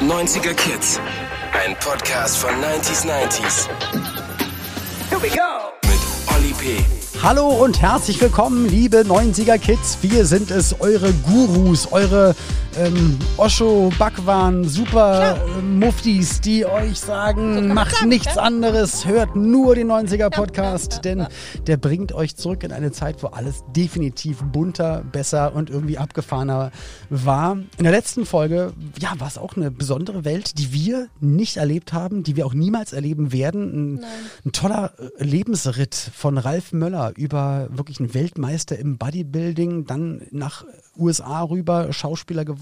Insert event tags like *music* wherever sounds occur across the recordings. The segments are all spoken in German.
90er Kids. Ein Podcast von 90s 90s. Here we go. Mit Olli P. Hallo und herzlich willkommen, liebe 90er Kids. Wir sind es, eure Gurus, eure ähm, Osho, Bhagwan, Super äh, Muftis, die euch sagen, macht sagen, nichts ja. anderes, hört nur den 90er Podcast, denn der bringt euch zurück in eine Zeit, wo alles definitiv bunter, besser und irgendwie abgefahrener war. In der letzten Folge, ja, war es auch eine besondere Welt, die wir nicht erlebt haben, die wir auch niemals erleben werden. Ein, ein toller äh, Lebensritt von Ralf Möller über wirklich einen Weltmeister im Bodybuilding, dann nach USA rüber, Schauspieler geworden,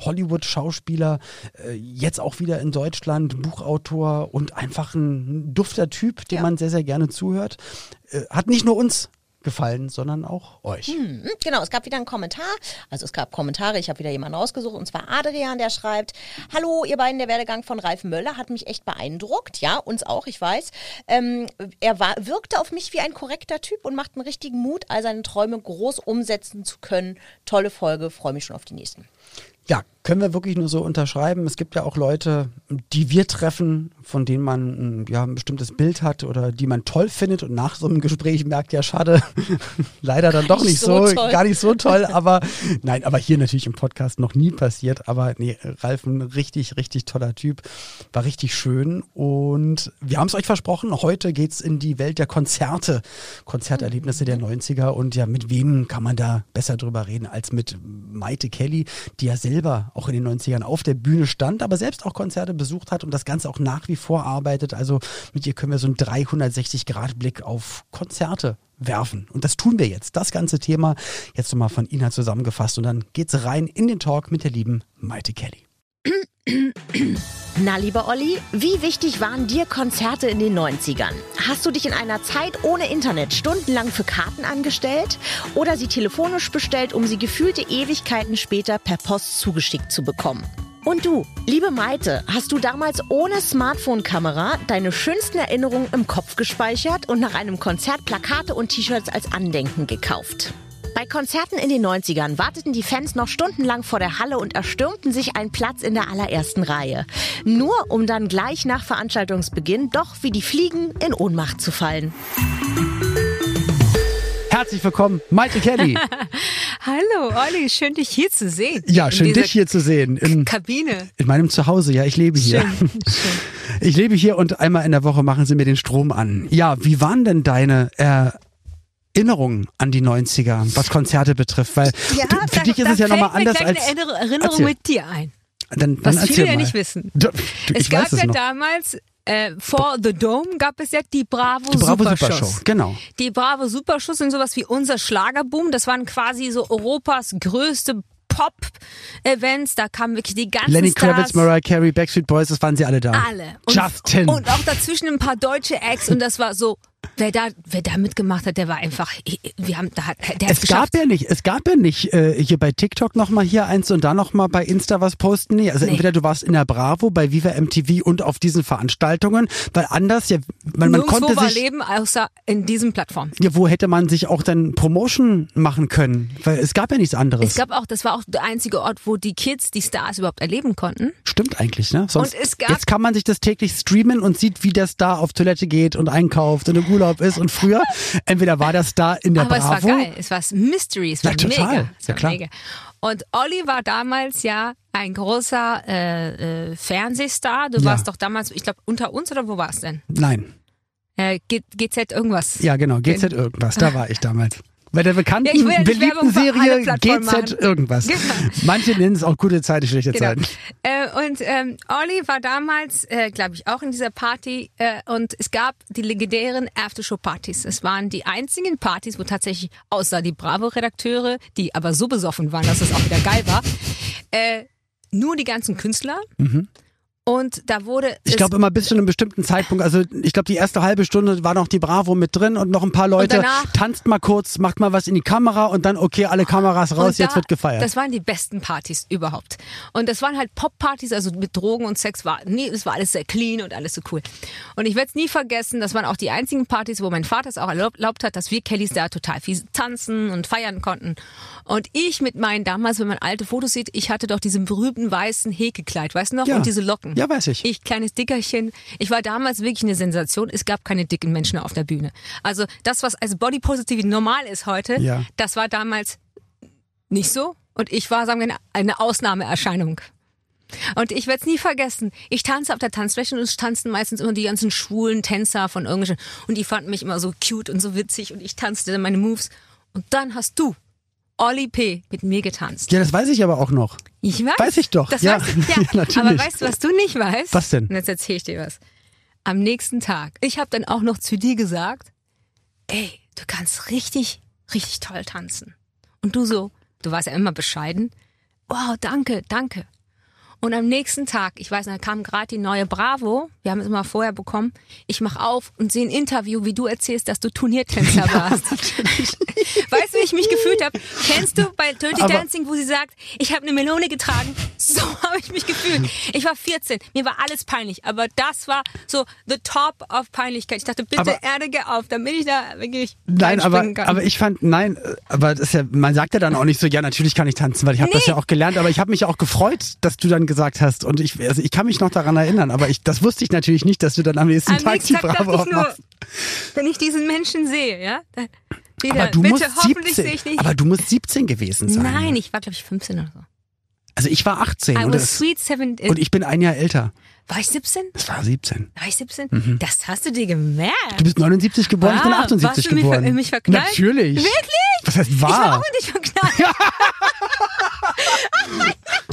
Hollywood-Schauspieler, äh, jetzt auch wieder in Deutschland, Buchautor und einfach ein dufter Typ, dem Ja. man sehr, sehr gerne zuhört. Äh, Hat nicht nur uns gefallen, sondern auch euch. Hm, Genau, es gab wieder einen Kommentar. Also es gab Kommentare, ich habe wieder jemanden rausgesucht und zwar Adrian, der schreibt, Hallo, ihr beiden, der Werdegang von Ralf Möller hat mich echt beeindruckt. Ja, uns auch, ich weiß. Ähm, er war, wirkte auf mich wie ein korrekter Typ und macht einen richtigen Mut, all seine Träume groß umsetzen zu können. Tolle Folge, freue mich schon auf die nächsten. Ja, können wir wirklich nur so unterschreiben. Es gibt ja auch Leute, die wir treffen, von denen man mm, ja, ein bestimmtes Bild hat oder die man toll findet. Und nach so einem Gespräch merkt, ja schade, *laughs* leider dann doch nicht so so, gar nicht so toll, aber nein, aber hier natürlich im Podcast noch nie passiert, aber nee, Ralf ein richtig, richtig toller Typ, war richtig schön. Und wir haben es euch versprochen, heute geht's in die Welt der Konzerte, Konzerterlebnisse der 90er und ja, mit wem kann man da besser drüber reden als mit Maite Kelly, die ja selber auch in den 90ern auf der Bühne stand, aber selbst auch Konzerte besucht hat und das Ganze auch nach wie vor arbeitet. Also mit ihr können wir so einen 360-Grad-Blick auf Konzerte werfen. Und das tun wir jetzt. Das ganze Thema jetzt nochmal von Ina zusammengefasst und dann geht's rein in den Talk mit der lieben Maite Kelly. *clears throat* Na, lieber Olli, wie wichtig waren dir Konzerte in den 90ern? Hast du dich in einer Zeit ohne Internet stundenlang für Karten angestellt oder sie telefonisch bestellt, um sie gefühlte Ewigkeiten später per Post zugeschickt zu bekommen? Und du, liebe Maite, hast du damals ohne Smartphone-Kamera deine schönsten Erinnerungen im Kopf gespeichert und nach einem Konzert Plakate und T-Shirts als Andenken gekauft? Bei Konzerten in den 90ern warteten die Fans noch stundenlang vor der Halle und erstürmten sich einen Platz in der allerersten Reihe. Nur um dann gleich nach Veranstaltungsbeginn doch wie die Fliegen in Ohnmacht zu fallen. Herzlich willkommen, Maite Kelly. *laughs* Hallo, Olli, schön dich hier zu sehen. Ja, schön dich hier zu sehen. In, Kabine. in meinem Zuhause, ja, ich lebe hier. Schön, *laughs* schön. Ich lebe hier und einmal in der Woche machen sie mir den Strom an. Ja, wie waren denn deine Erinnerungen an die 90er, was Konzerte betrifft? Weil Ja, du, für da, dich ist es ja fällt nochmal mir anders gleich als. eine Erinner- Erinnerung Erzähl. mit dir ein. Dann, dann Was viele ja mal. nicht wissen. Du, du, Es ich gab ja noch. damals äh, vor The Dome gab es ja die Bravo, Die Bravo Super Supershows. Show, genau. Die Bravo Supershows sind sowas wie unser Schlagerboom. Das waren quasi so Europas größte Pop-Events. Da kamen wirklich die ganzen Lenny Stars. Kravitz, Mariah Carey, Backstreet Boys, das waren sie alle da. Alle. Und, Justin. Und auch dazwischen ein paar deutsche Acts und das war so, wer da, wer da mitgemacht hat, der war einfach, wir haben, da hat, der es gab ja nicht, es gab ja nicht äh, hier bei TikTok nochmal hier eins und dann nochmal bei Insta was posten. Nee, also Nee. entweder du warst in der Bravo, bei Viva MTV und auf diesen Veranstaltungen, weil anders, ja, man, man konnte war sich, Leben außer in diesen Plattformen. ja, wo hätte man sich auch dann Promotion machen können? Weil es gab ja nichts anderes. Es gab auch, das war auch der einzige Ort, wo die Kids die Stars überhaupt erleben konnten. Stimmt eigentlich, ne? Sonst, Und es gab- jetzt kann man sich das täglich streamen und sieht, wie der Star auf Toilette geht und einkauft und im Urlaub ist. Und früher, entweder war der Star in der Aber Bravo. es war geil. Es war Mystery. Es war Ja, total. mega. Es Ja, war klar. mega. Und Olli war damals ja ein großer äh, äh, Fernsehstar. Du Ja. warst doch damals, ich glaube, unter uns oder wo warst denn? Nein. Äh, GZ irgendwas. Ja, genau. GZ irgendwas. Da war ich damals. Bei der bekannten, Ja, beliebten Serie GZ machen. irgendwas. Genau. Manche nennen es auch gute Zeiten, schlechte Genau. Zeiten. Äh, und ähm, Olli war damals, äh, glaube ich, auch in dieser Party äh, und es gab die legendären Aftershow-Partys. Es waren die einzigen Partys, wo tatsächlich außer die Bravo-Redakteure, die aber so besoffen waren, dass es auch wieder geil war, äh, nur die ganzen Künstler Und da wurde. Ich glaube immer bis zu einem bestimmten Zeitpunkt, also ich glaube die erste halbe Stunde war noch die Bravo mit drin und noch ein paar Leute. danach- Tanzt mal kurz, macht mal was in die Kamera und dann okay, alle Kameras raus, Und jetzt da- wird gefeiert. Das waren die besten Partys überhaupt. Und das waren halt Pop-Partys, also mit Drogen und Sex war, nee, es war alles sehr clean und alles so cool. Und ich werde es nie vergessen, das waren auch die einzigen Partys, wo mein Vater es auch erlaubt hat, dass wir Kellys da total viel tanzen und feiern konnten. Und ich mit meinen, damals, wenn man alte Fotos sieht, ich hatte doch diesen berühmten weißen Häkekleid, weißt du noch? Ja. Und diese Locken. Ja, weiß ich. Ich, kleines Dickerchen. Ich war damals wirklich eine Sensation. Es gab keine dicken Menschen auf der Bühne. Also das, was als Body Positivity normal ist heute, Ja. das war damals nicht so. Und ich war, sagen wir, eine- Ausnahmeerscheinung. Und ich werde es nie vergessen. Ich tanze auf der Tanzfläche und es tanzten meistens immer die ganzen schwulen Tänzer von irgendwelchen. Und die fanden mich immer so cute und so witzig und ich tanzte dann meine Moves. Und dann hast du, Olli P., mit mir getanzt. ja, das weiß ich aber auch noch. Ich weiß. Weiß ich doch. Das Ja. weiß ich, ja. *laughs* Ja, natürlich. Aber weißt du, was du nicht weißt? Was denn? Und jetzt erzähle ich dir was. Am nächsten Tag. Ich habe dann auch noch zu dir gesagt, ey, du kannst richtig, richtig toll tanzen. Und du so, du warst ja immer bescheiden. Wow, danke, danke. Und am nächsten Tag, ich weiß, da kam gerade die neue Bravo, wir haben es immer vorher bekommen, ich mach auf und sehe ein Interview, wie du erzählst, dass du Turniertänzer *laughs* warst. *laughs* weißt du, wie ich mich gefühlt habe? Kennst du bei Dirty Aber- Dancing, wo sie sagt, ich habe eine Melone getragen? So *laughs* habe ich mich gefühlt. Ich war 14, mir war alles peinlich, aber das war so the top of Peinlichkeit. Ich dachte, bitte Aber- Erde auf, damit ich da wirklich Nein, aber, kann. aber ich fand, nein, aber das ist ja, man sagt ja dann auch nicht so, ja, natürlich kann ich tanzen, weil ich habe das Nee. ja auch gelernt, aber ich habe mich auch gefreut, dass du dann gesagt hast und ich, also ich kann mich noch daran erinnern, aber ich, das wusste ich natürlich nicht, dass du dann am nächsten Am Tag nächsten die Tag Bravo ich nur, machst. wenn ich diesen Menschen sehe, ja, dann wieder, Aber du bitte musst hoffentlich sehe 17, ich nicht. aber du musst 17 gewesen sein. Nein, ich war glaube ich 15 oder so. Also ich war 18 I und, was das, sweet 17. und ich bin ein Jahr älter. war ich 17? Das war 17. War ich 17? Das hast du dir gemerkt. Du bist 79 geboren, ich bin Ah, 78 warst du mich geboren. in mich verknallt? Natürlich. Wirklich? Was heißt Ich war auch in dich verknallt. *laughs* *laughs*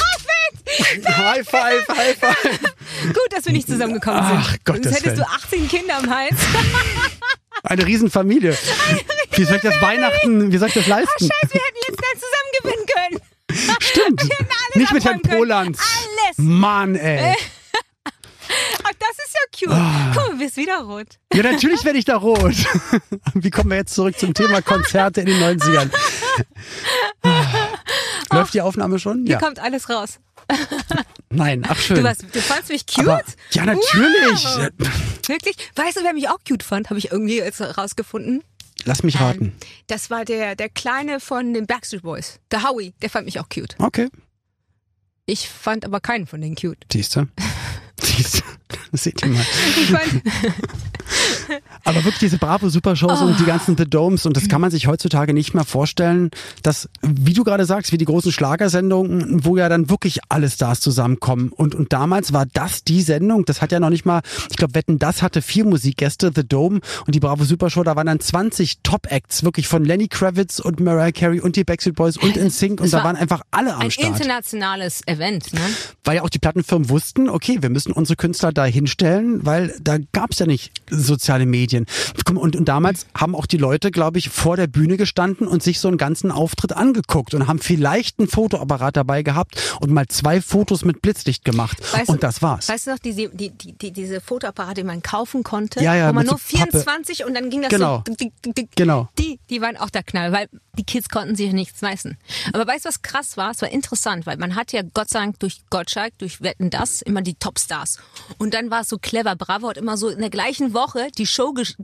High five, high five. Gut, dass wir nicht zusammengekommen sind. Ach, Gottes Sonst hättest Willen. du 18 Kinder am Hals. *laughs* Eine Riesenfamilie. Wie soll ich das Weihnachten, wie soll ich das leisten? Scheiße, wir hätten jetzt nicht zusammen gewinnen können. *laughs* Stimmt. alles Nicht mit Herrn. Poland. Alles. Mann, ey. *laughs* Ach, das ist ja cute. Ah. Guck mal, du bist wieder rot. Ja, natürlich werde ich da rot. Wie kommen wir jetzt zurück zum Thema Konzerte in den 90ern? Läuft die Aufnahme schon? Hier Ja. kommt alles raus. *laughs* Nein, ach schön. Du, warst, du fandst mich cute? Aber, ja, natürlich. Wow. Wirklich? Weißt du, wer mich auch cute fand? Habe ich irgendwie jetzt rausgefunden. Lass mich raten. Ähm, das war der, der Kleine von den Backstreet Boys. Der Howie. Der fand mich auch cute. Okay. Ich fand aber keinen von denen cute. Siehst du? *laughs* Siehst du? *laughs* Das seht ihr mal. Ich fand, *laughs* Aber wirklich diese Bravo Supershows und Oh. die ganzen The Domes und das kann man sich heutzutage nicht mehr vorstellen, dass, wie du gerade sagst, wie die großen Schlagersendungen, wo ja dann wirklich alle Stars zusammenkommen. Und, und damals war das die Sendung, das hat ja noch nicht mal, ich glaube, Wetten, das hatte vier Musikgäste, The Dome und die Bravo Supershow, da waren dann 20 Top-Acts, wirklich von Lenny Kravitz und Mariah Carey und die Backstreet Boys und NSYNC und da war waren einfach alle am ein Start. internationales Event. Ne? Weil ja auch die Plattenfirmen wussten, okay, wir müssen unsere Künstler da hinstellen, weil da gab's ja nicht soziale Medien. Und, und damals haben auch die Leute, glaube ich, vor der Bühne gestanden und sich so einen ganzen Auftritt angeguckt und haben vielleicht einen Fotoapparat dabei gehabt und mal zwei Fotos mit Blitzlicht gemacht. Weißt du- und das war's. Weißt du noch, diese, die, die, die, diese Fotoapparate, die man kaufen konnte, Ja, ja, wo man nur so Pappe. 24 und dann ging das Genau. so. dick. Genau. Die, die waren auch der Knall, weil die Kids konnten sich nichts leisten. Aber weißt du, was krass war? Es war interessant, weil man hat ja Gott sei Dank durch Gottschalk, durch Wetten das, immer die Topstars. Und dann war es so clever. Bravo hat immer so in der gleichen Woche die Show gesch-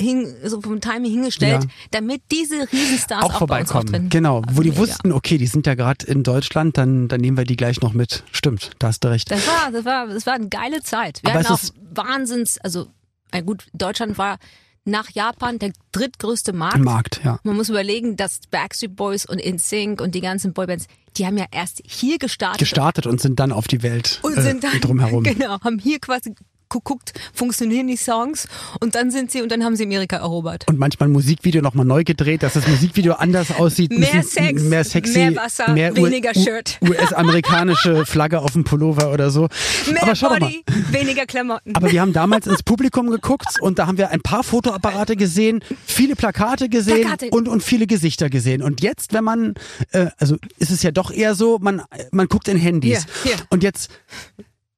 hin, so vom Timing hingestellt, Ja. damit diese Riesenstars auch auch, vorbeikommen. Genau, wo die Mega. wussten, okay, die sind ja gerade in Deutschland, dann, dann nehmen wir die gleich noch mit. Stimmt, da hast du recht. Das war, das war, das war eine geile Zeit. Wir Aber hatten auch Wahnsinns, also, na gut, Deutschland war nach Japan der drittgrößte Markt. Markt, ja. Man muss überlegen, dass Backstreet Boys und InSync und die ganzen Boybands, die haben ja erst hier gestartet. Gestartet und sind dann auf die Welt und äh, sind dann, drumherum. *laughs* genau, haben hier quasi geguckt, funktionieren die Songs und dann sind sie und dann haben sie Amerika erobert. und manchmal ein Musikvideo nochmal neu gedreht, dass das Musikvideo anders aussieht. Mehr Sex, mehr sexy, mehr Wasser, weniger Shirt. US-amerikanische Flagge auf dem Pullover oder so. Mehr Aber schau doch mal. Body, weniger Klamotten. Aber wir haben damals ins Publikum geguckt und da haben wir ein paar Fotoapparate gesehen, viele Plakate gesehen Plakate. Und, und viele Gesichter gesehen. Und jetzt, wenn man, äh, also ist es ja doch eher so, man, man guckt in Handys. Hier, hier. Und jetzt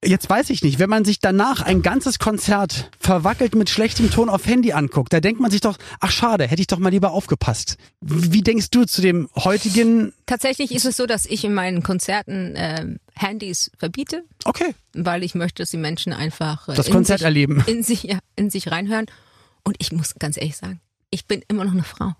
Jetzt weiß ich nicht, wenn man sich danach ein ganzes Konzert verwackelt mit schlechtem Ton auf Handy anguckt, da denkt man sich doch, ach schade, hätte ich doch mal lieber aufgepasst. Wie denkst du zu dem heutigen? Tatsächlich ist es so, dass ich in meinen Konzerten äh, Handys verbiete. Okay. Weil ich möchte, dass die Menschen einfach äh, das Konzert sich, erleben. In sich, ja, in sich reinhören. Und ich muss ganz ehrlich sagen, ich bin immer noch eine Frau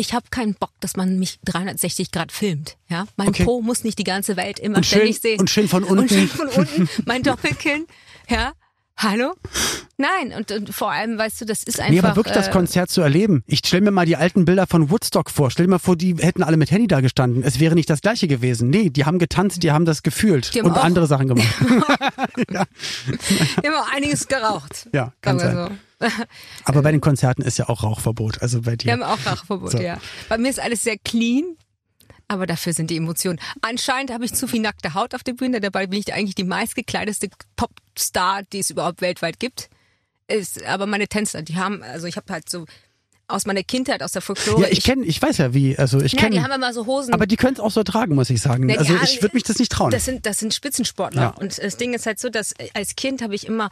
ich habe keinen Bock, dass man mich 360 Grad filmt. Ja, mein okay. Po muss nicht die ganze Welt immer und ständig schön, sehen. Und schön von unten. Und schön von unten. Mein *laughs* Doppelkinn. Ja, Hallo? Nein, und, und, vor allem, weißt du, das ist einfach. Nee, aber wirklich äh, das Konzert zu erleben. Ich stell mir mal die alten Bilder von Woodstock vor. Stell dir mal vor, die hätten alle mit Handy da gestanden. Es wäre nicht das gleiche gewesen. Nee, die haben getanzt, die haben das gefühlt haben und auch, andere Sachen gemacht. *laughs* *laughs* ja. Die haben auch einiges geraucht. Ja, ganz so. Aber bei den Konzerten ist ja auch Rauchverbot. Also bei dir. Wir haben auch Rauchverbot, so. ja. Bei mir ist alles sehr clean. Aber dafür sind die Emotionen. Anscheinend habe ich zu viel nackte Haut auf der Bühne. Dabei bin ich eigentlich die meistgekleideste Popstar, die es überhaupt weltweit gibt. Ist, aber meine Tänzer, die haben, also ich habe halt so aus meiner Kindheit, aus der Folklore. Ja, ich kenne, ich weiß ja wie, also ich kenne. Ja, die haben immer so Hosen. Aber die können es auch so tragen, muss ich sagen. Ja, also ich würde mich das nicht trauen. Das sind, das sind Spitzensportler. Ja. Und das Ding ist halt so, dass als Kind habe ich immer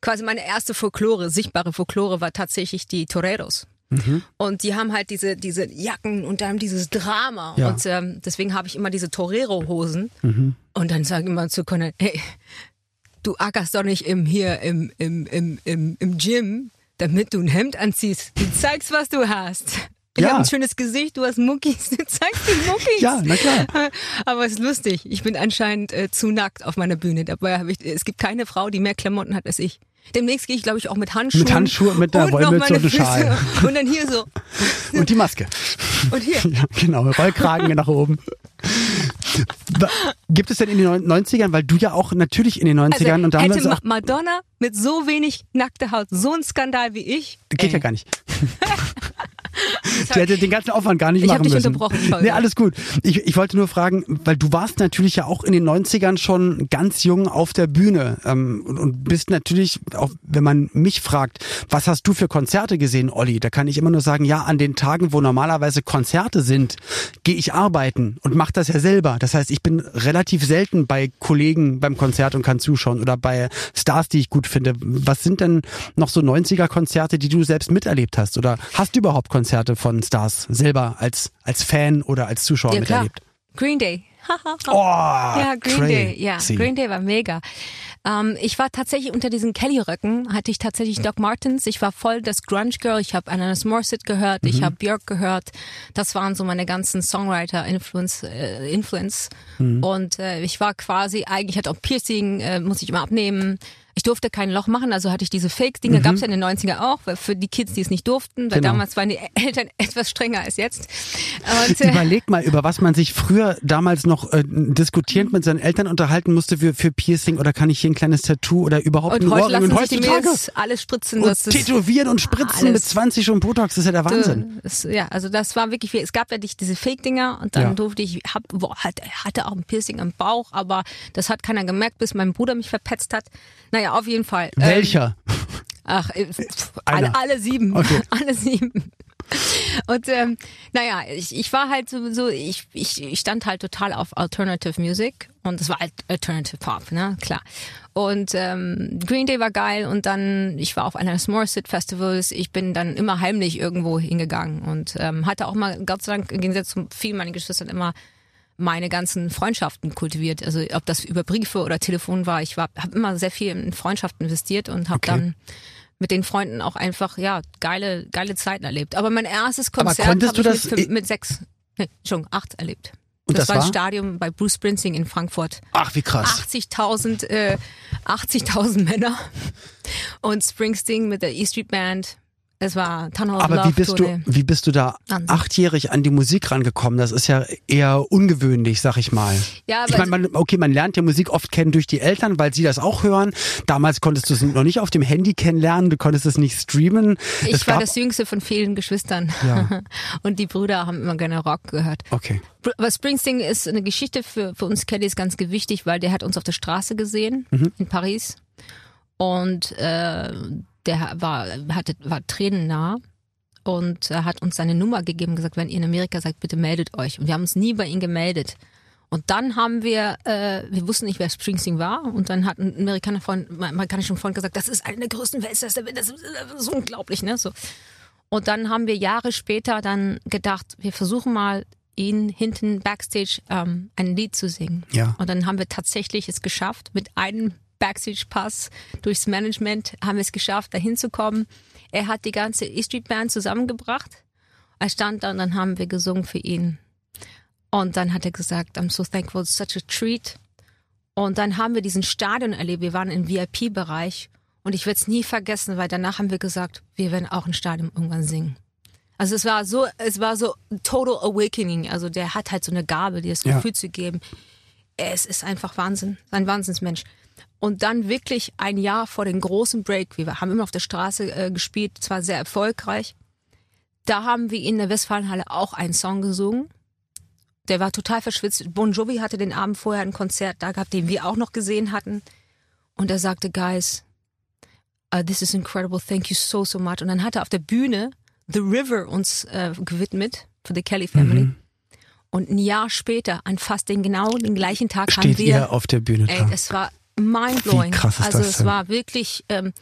quasi meine erste Folklore, sichtbare Folklore war tatsächlich die Toreros. Mhm. Und die haben halt diese, diese Jacken und dann dieses Drama. Ja. Und ähm, deswegen habe ich immer diese Torero-Hosen. Mhm. Und dann sage ich immer zu Conor, hey, du ackerst doch nicht im, hier im, im, im, im, im Gym, damit du ein Hemd anziehst. Du zeigst, was du hast. Ich ja. habe ein schönes Gesicht, du hast Muckis, du zeigst die Muckis. Ja, na klar. *laughs* Aber es ist lustig. Ich bin anscheinend äh, zu nackt auf meiner Bühne. Dabei habe ich, es gibt keine Frau, die mehr Klamotten hat als ich. Demnächst gehe ich, glaube ich, auch mit Handschuhen. Mit Handschuhen, mit der Wollmütze und dem Schal. *laughs* Und dann hier so. Und die Maske. Und hier. *laughs* Ja, genau, Rollkragen nach oben. Gibt es denn in den 90ern, weil du ja auch natürlich in den 90ern also, und damals hätte Madonna mit so wenig nackter Haut so ein Skandal wie ich? Geht ey. ja gar nicht. *laughs* *laughs* Die hätte den ganzen Aufwand gar nicht ich machen dich müssen. Unterbrochen, nee, alles gut. Ich, ich wollte nur fragen, weil du warst natürlich ja auch in den 90ern schon ganz jung auf der Bühne ähm, und, und bist natürlich, auch wenn man mich fragt, was hast du für Konzerte gesehen, Olli? Da kann ich immer nur sagen, ja, an den Tagen, wo normalerweise Konzerte sind, gehe ich arbeiten und mache das ja selber. Das heißt, ich bin relativ selten bei Kollegen beim Konzert und kann zuschauen oder bei Stars, die ich gut finde. Was sind denn noch so 90er-Konzerte, die du selbst miterlebt hast? Oder hast du überhaupt Konzerte Konzerte von Stars selber als, als Fan oder als Zuschauer ja, miterlebt? Green Day. *laughs* oh, ja, Green crazy. Day. Ja, Green Day war mega. Ähm, ich war tatsächlich unter diesen Kelly-Röcken, hatte ich tatsächlich Doc Martens. Ich war voll das Grunge-Girl. Ich habe Ananas Morissette gehört, mhm. ich habe Björk gehört. Das waren so meine ganzen Songwriter-Influence. Äh, Influence. Mhm. Und äh, ich war quasi, eigentlich hatte auch Piercing, äh, muss ich immer abnehmen. Ich durfte kein Loch machen, also hatte ich diese Fake-Dinge, mhm. gab es ja in den 90er auch, für die Kids, die es nicht durften, weil genau. damals waren die *laughs* Eltern etwas strenger als jetzt. Und, äh, Überleg mal, über was man sich früher damals noch äh, diskutierend mit seinen Eltern unterhalten musste für, für Piercing oder kann ich hier ein kleines Tattoo oder überhaupt und ein heute Ohrring. Und heutzutage alles spritzen. Und tätowieren und spritzen alles. mit 20 schon Botox, das ist ja der Wahnsinn. Das, ja, also das war wirklich, es gab ja diese Fake-Dinger und dann ja. durfte ich, hab, boah, hatte, hatte auch ein Piercing am Bauch, aber das hat keiner gemerkt, bis mein Bruder mich verpetzt hat. Naja, auf jeden Fall. Welcher? Ähm, ach, äh, *laughs* alle, alle sieben. Okay. *laughs* Alle sieben. Und ähm, naja, ich, ich war halt so, so ich, ich, ich stand halt total auf Alternative Music und das war halt Alternative Pop, ne, klar. Und ähm, Green Day war geil und dann, ich war auf einer Morissette Festivals, ich bin dann immer heimlich irgendwo hingegangen und ähm, hatte auch mal, Gott sei Dank, im Gegensatz zu vielen meiner Geschwistern immer meine ganzen Freundschaften kultiviert. Also ob das über Briefe oder Telefon war, ich war habe immer sehr viel in Freundschaften investiert und habe okay. dann mit den Freunden auch einfach ja geile geile Zeiten erlebt. Aber mein erstes Konzert habe ich das mit, mit sechs, nee, schon acht erlebt. Und das, das war ein Stadion bei Bruce Springsteen in Frankfurt. Ach, wie krass. 80.000 äh, 80.000 Männer und Springsteen mit der E Street Band es war of Aber wie bist du, wie bist du da Wahnsinn. achtjährig an die Musik rangekommen? Das ist ja eher ungewöhnlich, sag ich mal. Ja, ich meine, man, okay, man lernt ja Musik oft kennen durch die Eltern, weil sie das auch hören. Damals konntest du es noch nicht auf dem Handy kennenlernen, du konntest es nicht streamen. Ich es war das jüngste von vielen Geschwistern. Ja. *laughs* Und die Brüder haben immer gerne Rock gehört. Okay. Aber Springsteen ist eine Geschichte für, für uns Kellys ganz gewichtig, weil der hat uns auf der Straße gesehen mhm. in Paris. Und äh, der war, hatte, war tränennah und er hat uns seine Nummer gegeben und gesagt, wenn ihr in Amerika seid, bitte meldet euch. Und wir haben uns nie bei ihm gemeldet. Und dann haben wir, äh, wir wussten nicht, wer Springsteen war. Und dann hat ein Amerikaner Freund, ein amerikanischer Freund gesagt, das ist einer der größten Weltstars der Welt. Das ist, das ist unglaublich, ne? So. Und dann haben wir Jahre später dann gedacht, wir versuchen mal ihn hinten backstage ähm, ein Lied zu singen. Ja. Und dann haben wir tatsächlich es geschafft, mit einem Backstage-Pass durchs Management haben wir es geschafft, dahin zu kommen. Er hat die ganze E-Street Band zusammengebracht. Er stand da und dann haben wir gesungen für ihn. Und dann hat er gesagt, I'm so thankful, it's such a treat. Und dann haben wir diesen Stadion erlebt. Wir waren im VIP-Bereich und ich werde es nie vergessen, weil danach haben wir gesagt, wir werden auch ein Stadion irgendwann singen. Also es war so, es war so total awakening. Also der hat halt so eine Gabe, dir das Ja. Gefühl zu geben. Es ist einfach Wahnsinn, ein Wahnsinnsmensch. Und dann wirklich ein Jahr vor dem großen Break, wir haben immer auf der Straße äh, gespielt, zwar sehr erfolgreich. Da haben wir in der Westfalenhalle auch einen Song gesungen. Der war total verschwitzt. Bon Jovi hatte den Abend vorher ein Konzert da gehabt, den wir auch noch gesehen hatten. Und er sagte, Guys, uh, this is incredible, thank you so, so much. Und dann hat er auf der Bühne The River uns äh, gewidmet für die Kelly Family. Mhm. Und ein Jahr später, an fast den genau den gleichen Tag, haben Steht wir ihr auf der Bühne Ey, da? es war mindblowing. Wie krass ist also das es denn? war wirklich, ähm,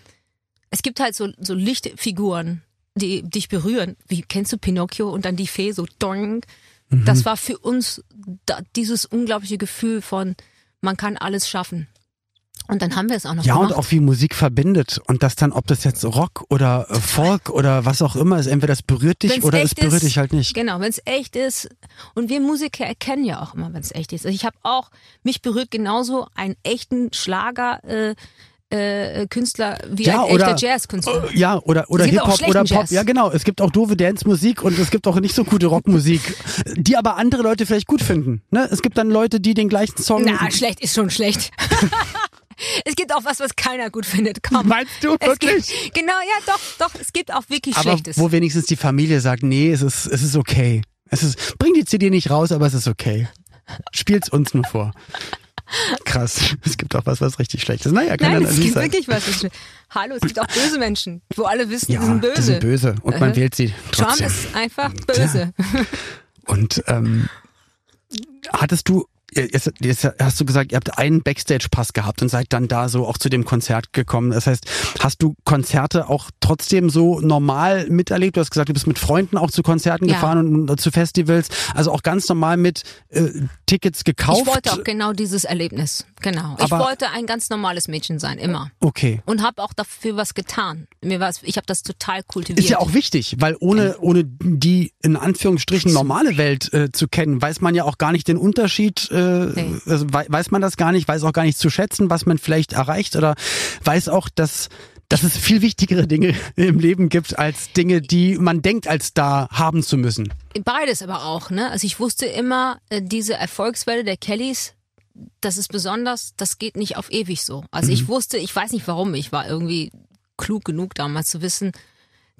es gibt halt so, so Lichtfiguren, die dich berühren. Wie kennst du Pinocchio und dann die Fee so doing. Mhm. Das war für uns da, dieses unglaubliche Gefühl von, man kann alles schaffen. Und dann haben wir es auch noch Ja, gemacht. und auch wie Musik verbindet. Und das dann, ob das jetzt Rock oder äh, Folk oder was auch immer ist, entweder das berührt dich Wenn's oder es berührt ist, dich halt nicht. Genau, wenn es echt ist. Und wir Musiker erkennen ja auch immer, wenn es echt ist. Also ich habe auch, mich berührt genauso einen echten Schlager. Äh, äh, Künstler wie Ja, ein oder- echter Jazzkünstler. Äh, Ja, oder, oder Hip-Hop oder Pop. Jazz. Ja, genau. Es gibt auch doofe Dance-Musik und es gibt auch nicht so gute Rockmusik, die aber andere Leute vielleicht gut finden. Ne? Es gibt dann Leute, die den gleichen Song. Na, schlecht ist schon schlecht. *laughs* es gibt auch was, was keiner gut findet. Komm. Meinst du Es wirklich? gibt, genau, ja, doch, doch. Es gibt auch wirklich aber Schlechtes. wo wenigstens die Familie sagt, nee, es ist, es ist okay. Es ist, bring die CD nicht raus, aber es ist okay. Spielt's uns nur vor. Krass. Es gibt auch was, was richtig schlecht ist. Naja, kann Nein, ja es nicht gibt sein. wirklich was. was- Hallo, es gibt auch böse Menschen, wo alle wissen, Ja, die sind böse. die sind böse und man Äh, wählt sie Trump trotzdem. ist einfach böse. Und ähm, hattest du, jetzt, jetzt hast du gesagt, ihr habt einen Backstage-Pass gehabt und seid dann da so auch zu dem Konzert gekommen. Das heißt, hast du Konzerte auch trotzdem so normal miterlebt? Du hast gesagt, du bist mit Freunden auch zu Konzerten Ja. gefahren und zu Festivals. Also auch ganz normal mit äh, Tickets gekauft. Ich wollte auch genau dieses Erlebnis. Genau. Ich Aber- wollte ein ganz normales Mädchen sein, immer. Okay. Und habe auch dafür was getan. Mir war's, ich habe das total kultiviert. Ist ja auch wichtig, weil ohne, ohne die in Anführungsstrichen normale Welt äh, zu kennen, weiß man ja auch gar nicht den Unterschied, äh, Nee. also wei- weiß man das gar nicht, weiß auch gar nicht zu schätzen, was man vielleicht erreicht oder weiß auch, dass, dass es viel wichtigere Dinge *laughs* im Leben gibt als Dinge, die man denkt, als da haben zu müssen. Beides aber auch, ne? Also ich wusste immer, äh, diese Erfolgswelle der Kellys, das ist besonders, das geht nicht auf ewig so. Also Mhm. ich wusste, ich weiß nicht warum, ich war irgendwie klug genug damals zu wissen,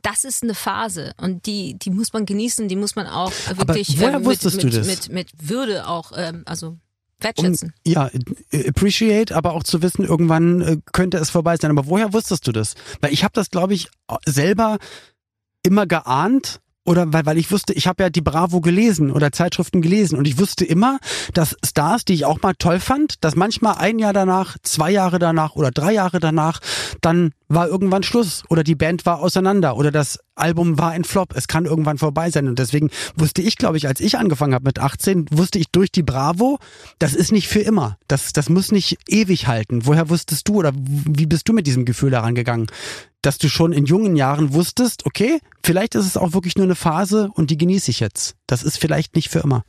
das ist eine Phase und die, die muss man genießen, die muss man auch wirklich äh, mit, mit? Mit, mit Würde auch, ähm, also Um, wertschätzen. ja, äh, appreciate, aber auch zu wissen, irgendwann äh, könnte es vorbei sein. Aber woher wusstest du das? Weil ich habe das, glaube ich, selber immer geahnt. Oder weil, weil ich wusste, ich habe ja die Bravo gelesen oder Zeitschriften gelesen und ich wusste immer, dass Stars, die ich auch mal toll fand, dass manchmal ein Jahr danach, zwei Jahre danach oder drei Jahre danach, dann war irgendwann Schluss oder die Band war auseinander oder das Album war ein Flop. Es kann irgendwann vorbei sein und deswegen wusste ich, glaube ich, als ich angefangen habe mit 18, wusste ich durch die Bravo, das ist nicht für immer. Das, das muss nicht ewig halten. Woher wusstest du oder wie bist du mit diesem Gefühl daran gegangen? Dass du schon in jungen Jahren wusstest, okay, vielleicht ist es auch wirklich nur eine Phase und die genieße ich jetzt. Das ist vielleicht nicht für immer.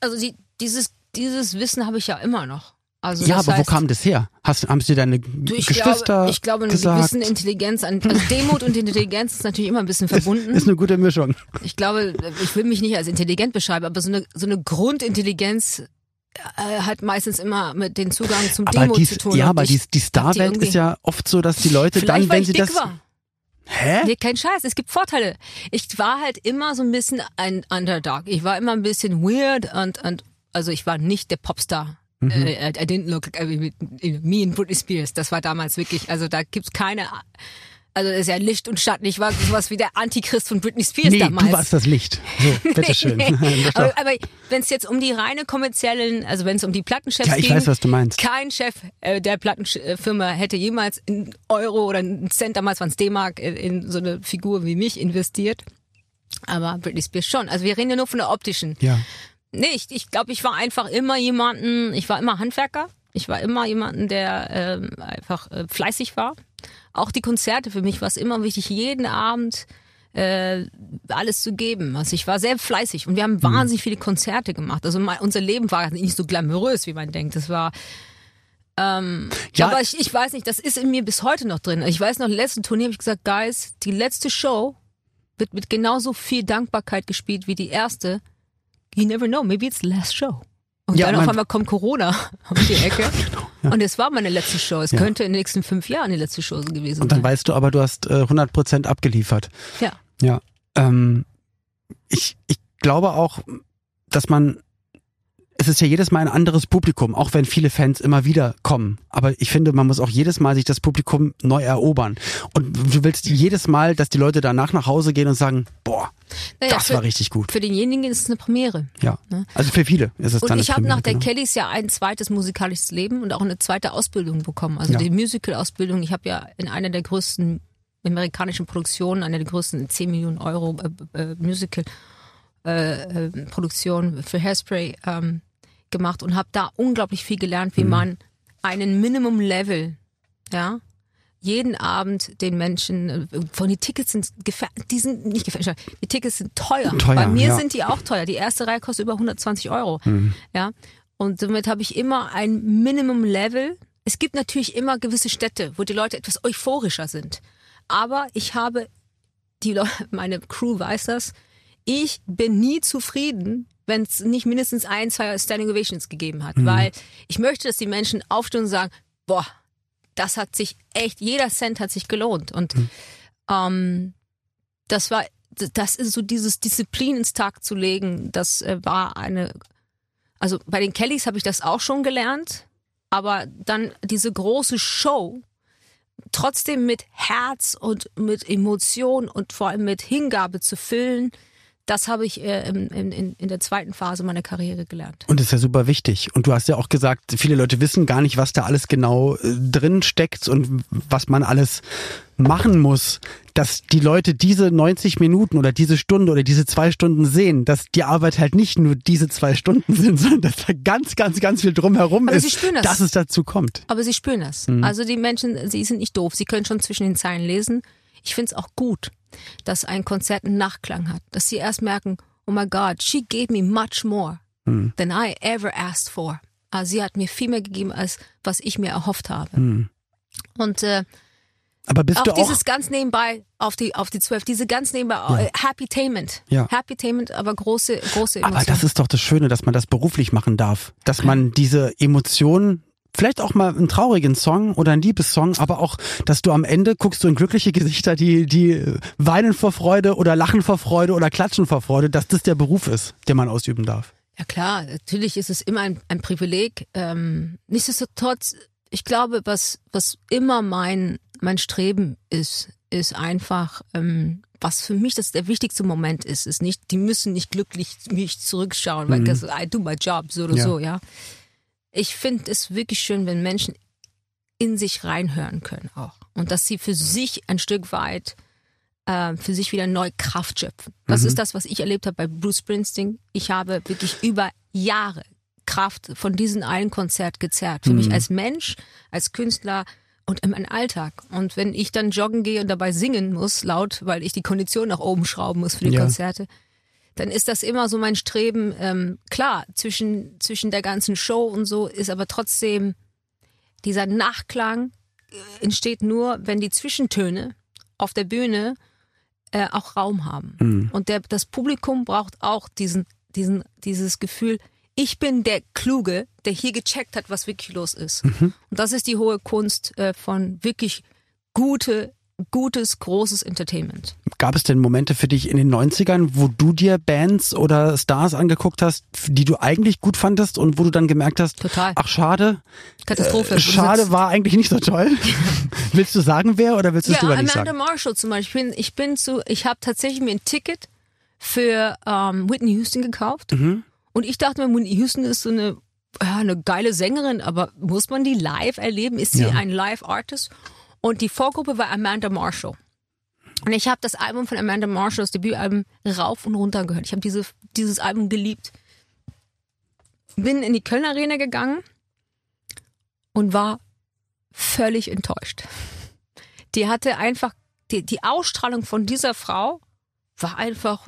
Also die, dieses, dieses Wissen habe ich ja immer noch. Also ja, aber heißt, wo kam das her? Hast, haben sie deine Du, ich Geschwister glaube, ich glaube, eine gesagt? gewisse Intelligenz, an, also Demut und Intelligenz ist natürlich immer ein bisschen verbunden. Ist eine gute Mischung. Ich glaube, ich will mich nicht als intelligent beschreiben, aber so eine, so eine Grundintelligenz hat meistens immer mit dem Zugang zum Aber Demut die, zu tun. ja, aber die, die Starwelt ist ja oft so, dass die Leute dann, wenn sie das. war. Hä? Nee, kein Scheiß, es gibt Vorteile. Ich war halt immer so ein bisschen ein Underdog. Ich war immer ein bisschen weird und, und also ich war nicht der Popstar. Mhm. Äh, I didn't look like me and Britney Spears. Das war damals wirklich, also da gibt's keine Also ist ja Licht und Schatten. Ich war sowas wie der Antichrist von Britney Spears nee, damals. du warst das Licht. So, *laughs* bitteschön. *laughs* aber aber wenn es jetzt um die reine kommerziellen, also wenn es um die Plattenchefs Ja, ich ging, weiß, was du meinst. kein Chef äh, der Plattenfirma hätte jemals einen Euro oder einen Cent, damals waren es D-Mark, in, in so eine Figur wie mich investiert. Aber Britney Spears schon. Also wir reden ja nur von der optischen. Ja. Nee, ich, ich glaube, ich war einfach immer jemanden, ich war immer Handwerker. Ich war immer jemanden, der ähm, einfach äh, fleißig war. Auch die Konzerte, für mich war es immer wichtig, jeden Abend äh, alles zu geben. Also ich war sehr fleißig und wir haben wahnsinnig viele Konzerte gemacht. Also mein, unser Leben war nicht so glamourös, wie man denkt. Das war ähm, Ja. aber ich, ich weiß nicht, das ist in mir bis heute noch drin. Ich weiß noch, letzte Tournee habe ich gesagt, Guys, die letzte Show wird mit genauso viel Dankbarkeit gespielt wie die erste. You never know, maybe it's the last show. Und Ja, dann auf einmal kommt Corona *laughs* um die Ecke. *laughs* Und es war meine letzte Show. Es Ja. könnte in den nächsten fünf Jahren die letzte Show gewesen Und dann sein. weißt du aber, du hast äh, 100% abgeliefert. Ja. Ja. Ähm, ich, ich glaube auch, dass man, es ist ja jedes Mal ein anderes Publikum, auch wenn viele Fans immer wieder kommen. Aber ich finde, man muss auch jedes Mal sich das Publikum neu erobern. Und du willst jedes Mal, dass die Leute danach nach Hause gehen und sagen, boah, Naja, das für, war richtig gut. Für denjenigen ist es eine Premiere. Ja. Ne? Also für viele ist es Und dann ich eine habe nach der genau. Kellys ja ein zweites musikalisches Leben und auch eine zweite Ausbildung bekommen. Also Ja. die Musical-Ausbildung. Ich habe ja in einer der größten amerikanischen Produktionen, einer der größten 10 Millionen Euro äh, äh, Musical äh, äh, Produktion für Hairspray ähm, gemacht und habe da unglaublich viel gelernt, Mhm. wie man einen Minimum Level, ja, jeden Abend den Menschen, äh, von die Tickets sind die sind nicht gefährlich, die Tickets sind teuer. Teuer, Bei mir ja. sind die auch teuer. Die erste Reihe kostet über 120 Euro. Ja. Und somit habe ich immer ein Minimum Level. Es gibt natürlich immer gewisse Städte, wo die Leute etwas euphorischer sind. Aber ich habe, die Leute, *laughs* meine Crew weiß das, ich bin nie zufrieden, wenn es nicht mindestens ein, zwei Standing Ovations gegeben hat. Weil ich möchte, dass die Menschen aufstehen und sagen, boah, das hat sich echt, jeder Cent hat sich gelohnt. Und ähm, das war, das ist so dieses Disziplin ins Tag zu legen, das äh, war eine, also bei den Kellys habe ich das auch schon gelernt, aber dann diese große Show, trotzdem mit Herz und mit Emotion und vor allem mit Hingabe zu füllen, das habe ich äh, in, in, in der zweiten Phase meiner Karriere gelernt. Und das ist ja super wichtig. Und du hast ja auch gesagt, viele Leute wissen gar nicht, was da alles genau äh, drin steckt und was man alles machen muss, dass die Leute diese 90 Minuten oder diese Stunde oder diese zwei Stunden sehen, dass die Arbeit halt nicht nur diese zwei Stunden *laughs* sind, sondern dass da ganz, ganz, ganz viel drumherum Aber ist, sie spüren das. dass es dazu kommt. Aber sie spüren das. Also die Menschen, sie sind nicht doof. Sie können schon zwischen den Zeilen lesen. Ich finde es auch gut, dass ein Konzert einen Nachklang hat. Dass sie erst merken, oh my God, she gave me much more than I ever asked for. Also sie hat mir viel mehr gegeben, als was ich mir erhofft habe. Und äh, Aber bist auch du auch dieses ganz nebenbei auf die auf die zwölf, diese ganz nebenbei äh, Happy Tainment, Ja. Happy Tainment, aber große große Emotionen. Aber das ist doch das Schöne, dass man das beruflich machen darf. Dass man diese Emotionen, vielleicht auch mal einen traurigen Song oder einen Liebessong, aber auch, dass du am Ende guckst du in glückliche Gesichter, die, die weinen vor Freude oder lachen vor Freude oder klatschen vor Freude, dass das der Beruf ist, den man ausüben darf. Ja klar, natürlich ist es immer ein, ein Privileg. Ähm, nichtsdestotrotz, ich glaube, was, was immer mein, mein Streben ist, ist einfach, ähm, was für mich das der wichtigste Moment ist, ist nicht, die müssen nicht glücklich mich zurückschauen, weil das, I do my job, so oder Ja. so, ja. Ich finde es wirklich schön, wenn Menschen in sich reinhören können auch. Und dass sie für sich ein Stück weit äh, für sich wieder neue Kraft schöpfen. Das ist das, was ich erlebt habe bei Bruce Springsteen. Ich habe wirklich über Jahre Kraft von diesem einen Konzert gezerrt. Für mich als Mensch, als Künstler und in meinem Alltag. Und wenn ich dann joggen gehe und dabei singen muss, laut, weil ich die Kondition nach oben schrauben muss für die Ja. Konzerte, dann ist das immer so mein Streben. Ähm, klar, zwischen, zwischen der ganzen Show und so ist aber trotzdem dieser Nachklang äh, entsteht nur, wenn die Zwischentöne auf der Bühne äh, auch Raum haben. Und der, das Publikum braucht auch diesen, diesen, dieses Gefühl, ich bin der Kluge, der hier gecheckt hat, was wirklich los ist. Und das ist die hohe Kunst äh, von wirklich gute gutes, großes Entertainment. Gab es denn Momente für dich in den 90ern, wo du dir Bands oder Stars angeguckt hast, die du eigentlich gut fandest und wo du dann gemerkt hast, Total. ach schade, Katastrophe. äh, schade war eigentlich nicht so toll. *laughs* willst du sagen wer oder willst du es Ja, lieber nicht Amanda sagen? Marshall zum Beispiel. Ich bin zu, ich habe tatsächlich mir ein Ticket für ähm, Whitney Houston gekauft. Mhm. Und ich dachte mir, Whitney Houston ist so eine, ja, eine geile Sängerin, aber muss man die live erleben? Ist sie Ja. ein Live-Artist? Und die Vorgruppe war Amanda Marshall. Und ich habe das Album von Amanda Marshall, das Debütalbum, rauf und runter gehört. Ich habe diese, dieses Album geliebt. Bin in die Köln Arena gegangen und war völlig enttäuscht. Die hatte einfach, die, die Ausstrahlung von dieser Frau war einfach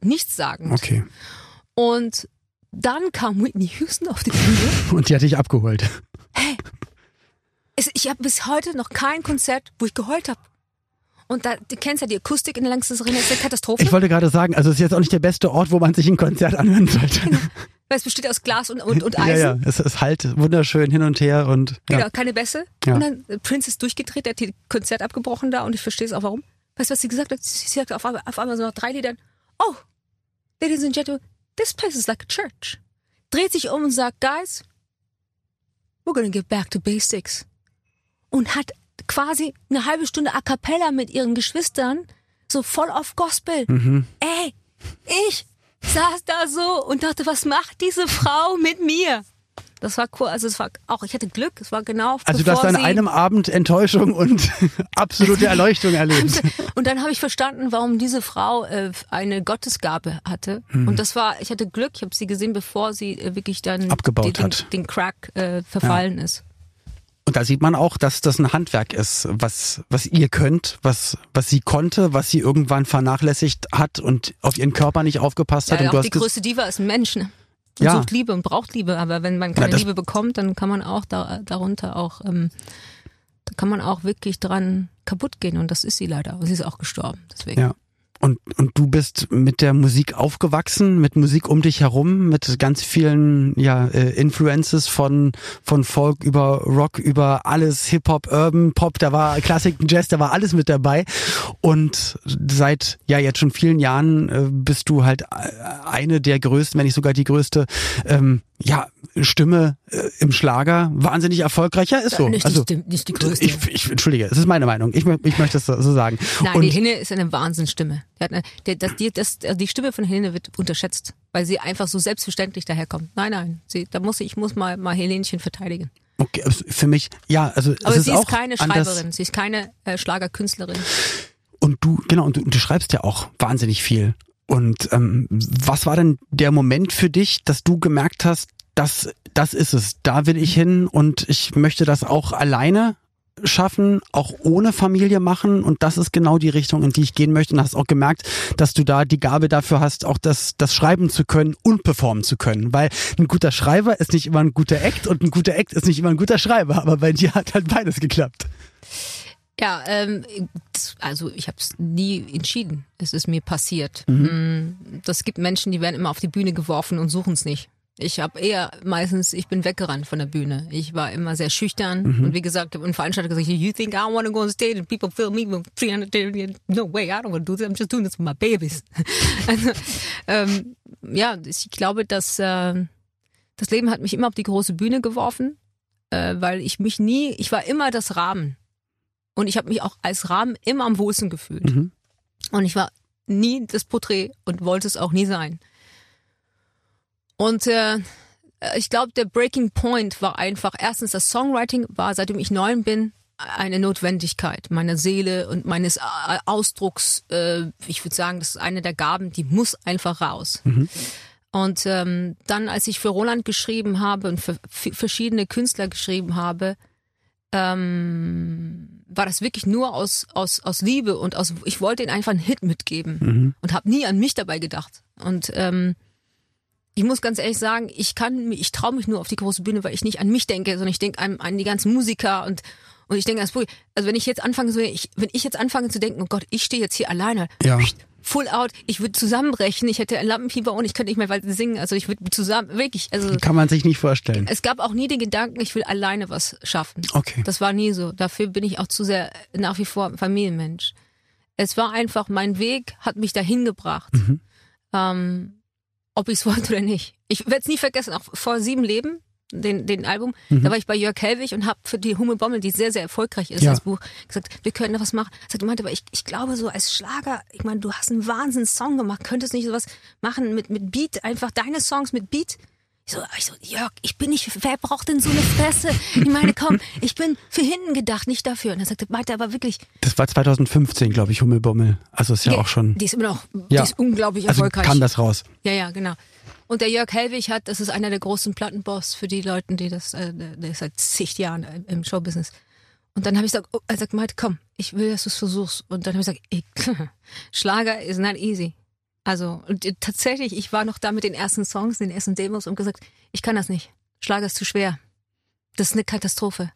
nichtssagend. Okay. Und dann kam Whitney Houston auf die Bühne. *laughs* Und die hat dich abgeholt. Es, ich habe bis heute noch kein Konzert, wo ich geheult habe. Und da, du kennst ja die Akustik in der Langstes Arena, ist eine Katastrophe. Ich wollte gerade sagen, also es ist jetzt auch nicht der beste Ort, wo man sich ein Konzert anhören sollte. weil es besteht aus Glas und, und, und Ja, Eisen. ja, es ist halt wunderschön hin und her und ja. Genau, keine Bässe. Ja. Und dann äh, Prince ist durchgedreht, der hat die Konzert abgebrochen da und ich verstehe es auch warum. Weißt du, was sie gesagt hat? Sie sie sagte auf einmal, auf einmal so nach drei Liedern, oh, ladies and gentlemen, this place is like a church. Dreht sich um und sagt, guys, we're gonna get back to basics. Und hat quasi eine halbe Stunde a cappella mit ihren Geschwistern, so voll auf Gospel. Mhm. Ey, ich saß da so und dachte, was macht diese Frau mit mir? Das war cool. Also es war auch, ich hatte Glück. Es war genau. Also du hast an einem Abend Enttäuschung und *laughs* absolute Erleuchtung erlebt. *laughs* Und dann habe ich verstanden, warum diese Frau äh, eine Gottesgabe hatte. Hm. Und das war, ich hatte Glück. Ich habe sie gesehen, bevor sie äh, wirklich dann Abgebaut die, den, hat. den Crack äh, verfallen ist. Und da sieht man auch, dass das ein Handwerk ist, was, was ihr könnt, was, was sie konnte, was sie irgendwann vernachlässigt hat und auf ihren Körper nicht aufgepasst hat. Ja, und du auch hast die größte Diva ist ein Mensch. Ne? Ja. sucht Liebe und braucht Liebe. Aber wenn man keine das- Liebe bekommt, dann kann man auch da, darunter auch, ähm, da kann man auch wirklich dran kaputt gehen. Und das ist sie leider. Und sie ist auch gestorben. Deswegen. Ja. Und, und du bist mit der Musik aufgewachsen, mit Musik um dich herum, mit ganz vielen ja, äh, Influences von, von Folk über Rock, über alles, Hip-Hop, Urban, Pop, da war Klassik, Jazz, da war alles mit dabei. Und seit ja jetzt schon vielen Jahren äh, bist du halt äh, eine der größten, wenn nicht sogar die größte ähm, ja, Stimme äh, im Schlager. Wahnsinnig erfolgreich. Ja, ist so. Nicht, also, die, nicht die größte. ich, ich, entschuldige, es ist meine Meinung. Ich, ich möchte es so sagen. Nein, Und- die Henne ist eine Wahnsinnsstimme. Die, das, die, das, also die Stimme von Helene wird unterschätzt, weil sie einfach so selbstverständlich daherkommt. Nein, nein, sie, da muss ich, ich muss mal, mal Helenchen verteidigen. Okay, also für mich, ja, also Aber es ist sie auch ist keine. Schreiberin, sie ist keine äh, Schlagerkünstlerin. Und du, genau, und du, und du schreibst ja auch wahnsinnig viel. Und ähm, was war denn der Moment für dich, dass du gemerkt hast, das, das ist es, da will ich hin und ich möchte das auch alleine schaffen, auch ohne Familie machen? Und das ist genau die Richtung, in die ich gehen möchte. Und hast auch gemerkt, dass du da die Gabe dafür hast, auch das, das schreiben zu können und performen zu können, weil ein guter Schreiber ist nicht immer ein guter Act und ein guter Act ist nicht immer ein guter Schreiber, aber bei dir hat halt beides geklappt. Ja, ähm, also ich habe es nie entschieden. Es ist mir passiert. Mm, Das gibt Menschen, die werden immer auf die Bühne geworfen und suchen es nicht. Ich habe eher meistens, ich bin weggerannt von der Bühne. Ich war immer sehr schüchtern und wie gesagt, ich habe einen Veranstalter gesagt, you think I want to go on stage and people film me with 300 Daily? No way, I don't want to do this. I'm just doing this for my babies. *laughs* also, ähm, ja, ich glaube, dass äh, das Leben hat mich immer auf die große Bühne geworfen, äh, weil ich mich nie, ich war immer das Rahmen. Und ich habe mich auch als Rahmen immer am wohlsten gefühlt. Mhm. Und ich war nie das Porträt und wollte es auch nie sein. Und äh, ich glaube, der Breaking Point war einfach, erstens, das Songwriting war, seitdem ich neun bin, eine Notwendigkeit meiner Seele und meines äh, Ausdrucks. Äh, ich würde sagen, das ist eine der Gaben, die muss einfach raus. Und ähm, dann, als ich für Roland geschrieben habe und für verschiedene Künstler geschrieben habe, ähm, war das wirklich nur aus, aus, aus Liebe und aus, ich wollte ihnen einfach einen Hit mitgeben und habe nie an mich dabei gedacht. Und ähm, ich muss ganz ehrlich sagen, ich kann, ich traue mich nur auf die große Bühne, weil ich nicht an mich denke, sondern ich denke an, an die ganzen Musiker und und ich denke, das Publikum- also wenn ich jetzt anfange, so, ich, wenn ich jetzt anfange zu denken, oh Gott, ich stehe jetzt hier alleine, Ja. Full out. Ich würde zusammenbrechen. Ich hätte ein Lampenfieber und ich könnte nicht mehr weiter singen. Also ich würde zusammen, wirklich. Also Kann man sich nicht vorstellen. es gab auch nie den Gedanken, ich will alleine was schaffen. Okay. Das war nie so. Dafür bin ich auch zu sehr nach wie vor Familienmensch. Es war einfach, mein Weg hat mich dahin gebracht. Mhm. Ähm, ob ich es wollte oder nicht. Ich werde es nie vergessen, auch vor sieben Leben, den, den Album, Mhm. da war ich bei Jörg Helwig und habe für die Hummel Bommel, die sehr, sehr erfolgreich ist, Ja. das Buch, gesagt, wir können da was machen. Er sagt, meinte, aber ich, ich glaube so als Schlager, ich meine, du hast einen Wahnsinns-Song gemacht, könntest nicht sowas machen mit, mit Beat, einfach deine Songs mit Beat? Ich so, ich so, Jörg, ich bin nicht, wer braucht denn so eine Fresse? Ich meine, komm, *laughs* ich bin für hinten gedacht, nicht dafür. Und er sagte, meinte aber wirklich, Das war 2015, glaube ich, Hummelbommel. Also ist ja, auch schon. die ist immer noch, Ja. die ist unglaublich Also erfolgreich. kam das raus. Ja, ja, genau. Und der Jörg Hellwig hat, das ist einer der großen Plattenboss für die Leute, die das, äh, der ist seit zig Jahren im- im Showbusiness. Und dann habe ich gesagt, oh, er sagt, Malte, komm, ich will, dass du es versuchst. Und dann habe ich gesagt, ich, *laughs* Schlager is not easy. Also und tatsächlich, ich war noch da mit den ersten Songs, den ersten Demos und gesagt, ich kann das nicht. Schlager ist zu schwer. Das ist eine Katastrophe.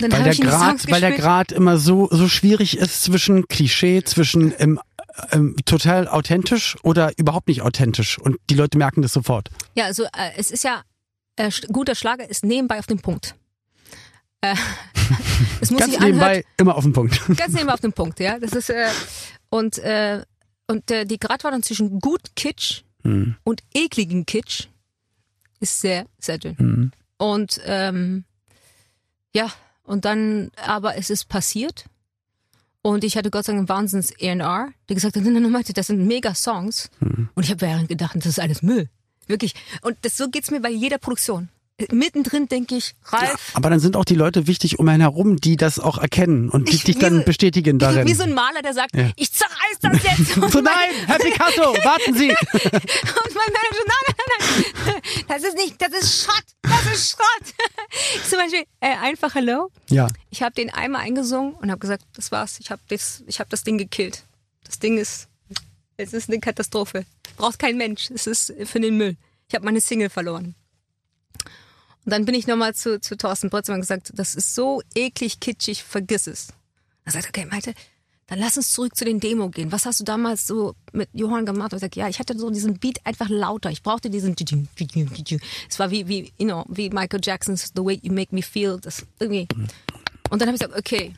Dann Weil der Grad, weil der. Grad immer so, so schwierig ist zwischen Klischee, zwischen ähm, ähm, total authentisch oder überhaupt nicht authentisch. Und die Leute merken das sofort. Ja, also äh, es ist ja, äh, guter Schlager ist nebenbei auf den Punkt. Äh, *laughs* es muss Ganz sich nebenbei anhört, immer auf den Punkt. ganz nebenbei auf den Punkt, ja. Das ist äh, und äh, und äh, die Gratwanderung zwischen gut Kitsch Hm. und ekligen Kitsch ist sehr sehr dünn. Hm. Und ähm, ja, und dann, aber es ist passiert. Und ich hatte Gott sei Dank einen Wahnsinns ER, der gesagt hat, nein, nein, nein, Malte, das sind mega Songs. Hm. Und ich habe während gedacht, das ist alles Müll. Wirklich. Und das, so geht's mir bei jeder Produktion. Mittendrin denke ich, Ralf, Aber dann sind auch die Leute wichtig um einen herum, die das auch erkennen und die Ich- dich dann so- bestätigen darin. wie so ein Maler, der sagt, Ja. ich zerreiß das jetzt. *laughs* So nein, Herr Picasso, *laughs* warten Sie. Und mein Manager, nein, nein, nein, nein, das ist nicht, das ist Schrott, das ist Schrott. *laughs* Zum Beispiel, äh, einfach Hello. Ja, Ich habe den einmal eingesungen und habe gesagt, das war's. Ich habe das, ich habe das Ding gekillt. Das Ding ist, es ist eine Katastrophe. Braucht kein Mensch. Es ist für den Müll. Ich habe meine Single verloren. Und dann bin ich nochmal zu, zu Thorsten Brötzmann und gesagt, das ist so eklig kitschig, vergiss es. Er sagt, okay, Malte, dann lass uns zurück zu den Demo gehen. Was hast du damals so mit Johann gemacht? Und ich sag, ja, ich hatte so diesen Beat einfach lauter. Ich brauchte diesen. Es war wie, wie, you know, wie Michael Jackson's The Way You Make Me Feel. Das irgendwie. Und dann habe ich gesagt, okay,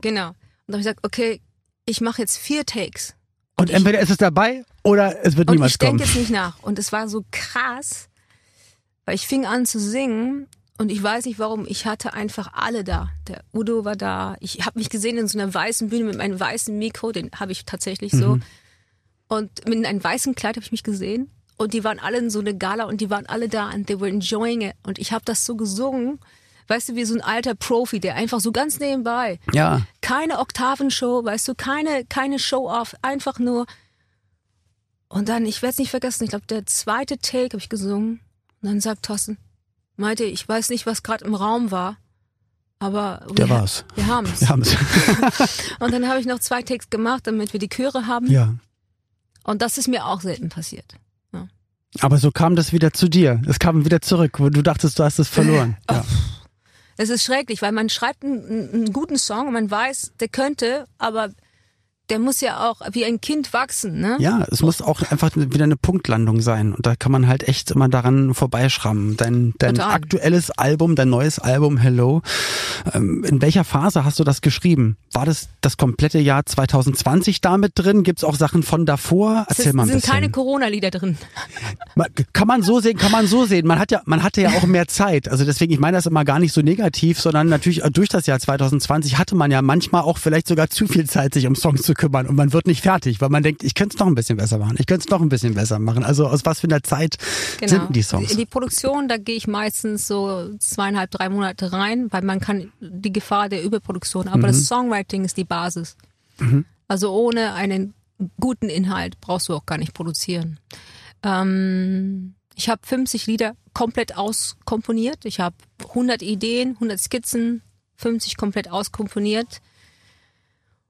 genau. Und dann habe ich gesagt, okay, ich mache jetzt vier Takes. und entweder ist es dabei oder es wird Und niemals ich kommen. denke jetzt nicht nach. Und es war so krass, weil ich fing an zu singen und ich weiß nicht warum, ich hatte einfach alle da. Der Udo war da. Ich habe mich gesehen in so einer weißen Bühne mit meinem weißen Mikro, den habe ich tatsächlich so. Mhm. Und mit einem weißen Kleid habe ich mich gesehen. Und die waren alle in so eine Gala und die waren alle da und they were enjoying it. Und ich habe das so gesungen, weißt du, wie so ein alter Profi, der einfach so ganz nebenbei Ja, keine Oktavenshow, weißt du, keine, keine Show-off, einfach nur. Und dann, ich werde es nicht vergessen, ich glaube, der zweite Take habe ich gesungen. Und dann sagt Thorsten, Malte, ich weiß nicht, was gerade im Raum war, aber Der wir, war's. Wir haben's. wir haben es. *laughs* Und dann habe ich noch zwei Takes gemacht, damit wir die Chöre haben. ja. Und das ist mir auch selten passiert. Aber so kam das wieder zu dir. Es kam wieder zurück, wo du dachtest, du hast es verloren. *laughs* Ja. Es ist schrecklich, weil man schreibt einen, einen guten Song und man weiß, der könnte, aber der muss ja auch wie ein Kind wachsen, ne? ja, es muss auch einfach wieder eine Punktlandung sein. Und da kann man halt echt immer daran vorbeischrammen. Dein, dein Total. aktuelles Album, dein neues Album Hello. Ähm, in welcher Phase hast du das geschrieben? War das das komplette Jahr 2020 damit drin? Gibt es auch Sachen von davor? Es Erzähl ist, mal ein sind bisschen. keine Corona-Lieder drin. *laughs* Kann man so sehen, kann man so sehen. Man hat ja, man hatte ja auch mehr Zeit. Also deswegen, ich meine das immer gar nicht so negativ, sondern natürlich äh, durch das Jahr 2020 hatte man ja manchmal auch vielleicht sogar zu viel Zeit, sich um Songs zu kümmern und man wird nicht fertig, weil man denkt, ich könnte es noch ein bisschen besser machen. Ich könnte es noch ein bisschen besser machen. Also aus was für einer Zeit Genau. sind denn die Songs? In die Produktion, da gehe ich meistens so zweieinhalb, drei Monate rein, weil man kann die Gefahr der Überproduktion, aber Mhm. das Songwriting ist die Basis. Also ohne einen guten Inhalt brauchst du auch gar nicht produzieren. Ähm, ich habe 50 Lieder komplett auskomponiert. Ich habe 100 Ideen, 100 Skizzen, 50 komplett auskomponiert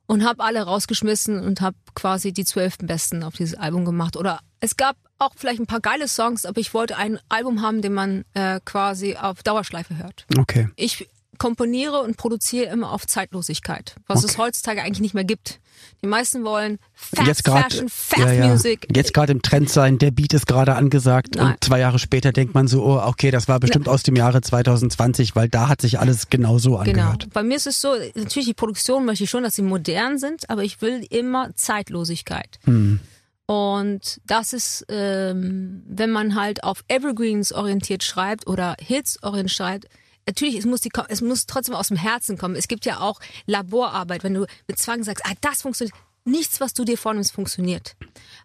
und habe alle rausgeschmissen und habe quasi die zwölf besten auf dieses Album gemacht. Oder es gab auch vielleicht ein paar geile Songs, aber ich wollte ein Album haben, den man äh, quasi auf Dauerschleife hört. Okay. Ich komponiere und produziere immer auf Zeitlosigkeit, was Okay. es heutzutage eigentlich nicht mehr gibt. Die meisten wollen Fast Jetzt gerade Fashion, Fast ja, ja. Music. Jetzt gerade im Trend sein, der Beat ist gerade angesagt Nein. und zwei Jahre später denkt man so, oh, okay, das war bestimmt aus dem Jahre 2020, weil da hat sich alles genau so Genau. angehört. Bei mir ist es so, natürlich die Produktion möchte ich schon, dass sie modern sind, aber ich will immer Zeitlosigkeit. Hm. Und das ist, ähm, wenn man halt auf Evergreens orientiert schreibt oder Hits orientiert schreibt, natürlich, es muss, die, es muss trotzdem aus dem Herzen kommen. Es gibt ja auch Laborarbeit, wenn du mit Zwang sagst, ah, das funktioniert. Nichts, was du dir vornimmst, funktioniert.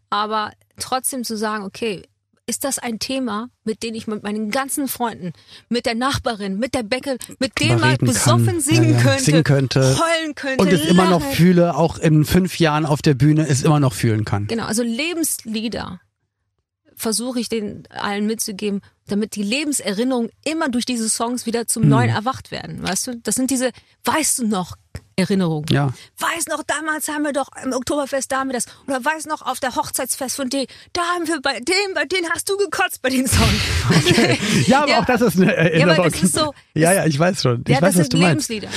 Aber trotzdem zu sagen, okay, ist das ein Thema, mit dem ich mit meinen ganzen Freunden, mit der Nachbarin, mit der Bäcke, mit dem man besoffen kann. singen, Ja, ja. könnte, Singen könnte. heulen könnte, Und es immer noch lachen. fühle, auch in fünf Jahren auf der Bühne, es immer noch fühlen kann. Genau, also Lebenslieder versuche ich den allen mitzugeben, damit die Lebenserinnerungen immer durch diese Songs wieder Hm. zum Neuen erwacht werden. Weißt du, das sind diese, weißt du noch, Erinnerungen. Ja. Weiß noch, damals haben wir doch im Oktoberfest, da haben wir das. Oder weiß noch, auf der Hochzeitsfest von D, da haben wir bei dem, bei denen hast du gekotzt bei den Songs. *laughs* Ja, aber auch das ist eine Ja, Erinnerung. aber das ist so. *laughs* ja, ja, ich weiß schon. Ich ja, weiß, das was sind. Lebenslieder.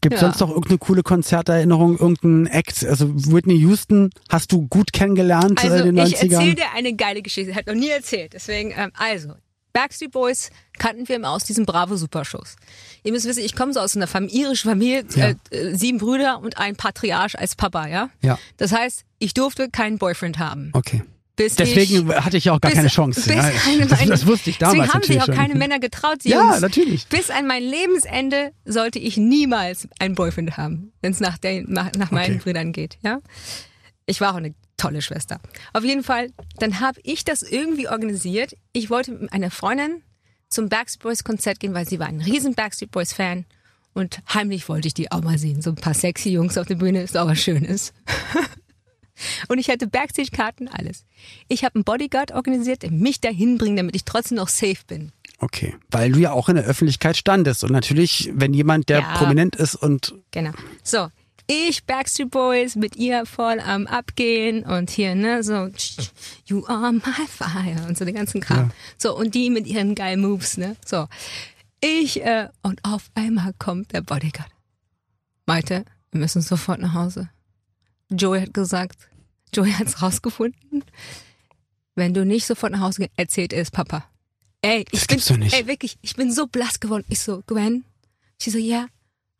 Gibt es Ja. sonst noch irgendeine coole Konzerterinnerung, irgendein Act? Also Whitney Houston hast du gut kennengelernt Also in den ich erzähle 90ern? dir eine geile Geschichte, hat noch nie erzählt. Deswegen, ähm, also, Backstreet Boys kannten wir immer aus diesen Bravo Supershows. Ihr müsst wissen, ich komme so aus einer Fam irischen Familie, Ja. äh, sieben Brüder und ein Patriarch als Papa, ja? Ja. Das heißt, ich durfte keinen Boyfriend haben. Okay. Bis Deswegen ich, hatte ich auch gar bis- keine Chance. Ja, eine, das, meine- das wusste ich damals Deswegen haben sich auch schon. keine Männer getraut, die Ja, Jungs. natürlich. Bis an mein Lebensende sollte ich niemals einen Boyfriend haben, wenn es nach, der- nach, nach meinen Okay. Brüdern geht. Ja? Ich war auch eine tolle Schwester. Auf jeden Fall, dann habe ich das irgendwie organisiert. Ich wollte mit einer Freundin zum Backstreet Boys Konzert gehen, weil sie war ein riesen Backstreet Boys Fan. Und heimlich wollte ich die auch mal sehen. So ein paar sexy Jungs auf der Bühne ist auch was Schönes. *laughs* Und ich hatte Backstage-Karten, alles. Ich habe einen Bodyguard organisiert, der mich dahin bringt, damit ich trotzdem noch safe bin. Okay, weil du ja auch in der Öffentlichkeit standest. Und natürlich, wenn jemand, der Ja. prominent ist und Genau. So, ich, Backstreet Boys, mit ihr voll am Abgehen und hier, ne, so, you are my fire und so den ganzen Kram. So, und die mit ihren geilen Moves, ne, so. Ich, äh, und auf einmal kommt der Bodyguard. Malte, wir müssen sofort nach Hause. Joey hat gesagt, Joey hat's rausgefunden. Wenn du nicht sofort nach Hause gehst, erzählt er es Papa. Ey, ich Das bin, gibt's doch nicht. ey, wirklich, ich bin so blass geworden. Ich so, Gwen, she so, yeah,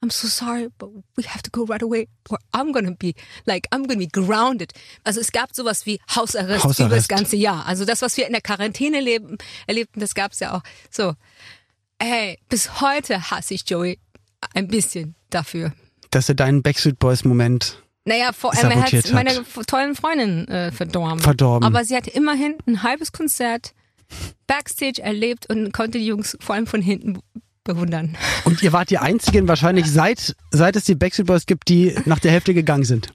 I'm so sorry, but we have to go right away or I'm gonna be, like, I'm gonna be grounded. Also es gab sowas wie Hausarrest, Hausarrest. über das ganze Jahr. Also das, was wir in der Quarantäne leben, erlebten, das gab's ja auch. So, ey, bis heute hasse ich Joey ein bisschen dafür. dass er deinen Backstreet Boys Moment Naja, vor allem, er hat meine tollen Freundin äh, verdorben. Verdorben. Aber sie hat immerhin ein halbes Konzert Backstage erlebt und konnte die Jungs vor allem von hinten bewundern. Und ihr wart die einzigen wahrscheinlich seit, seit es die Backstreet Boys gibt, die nach der Hälfte gegangen sind.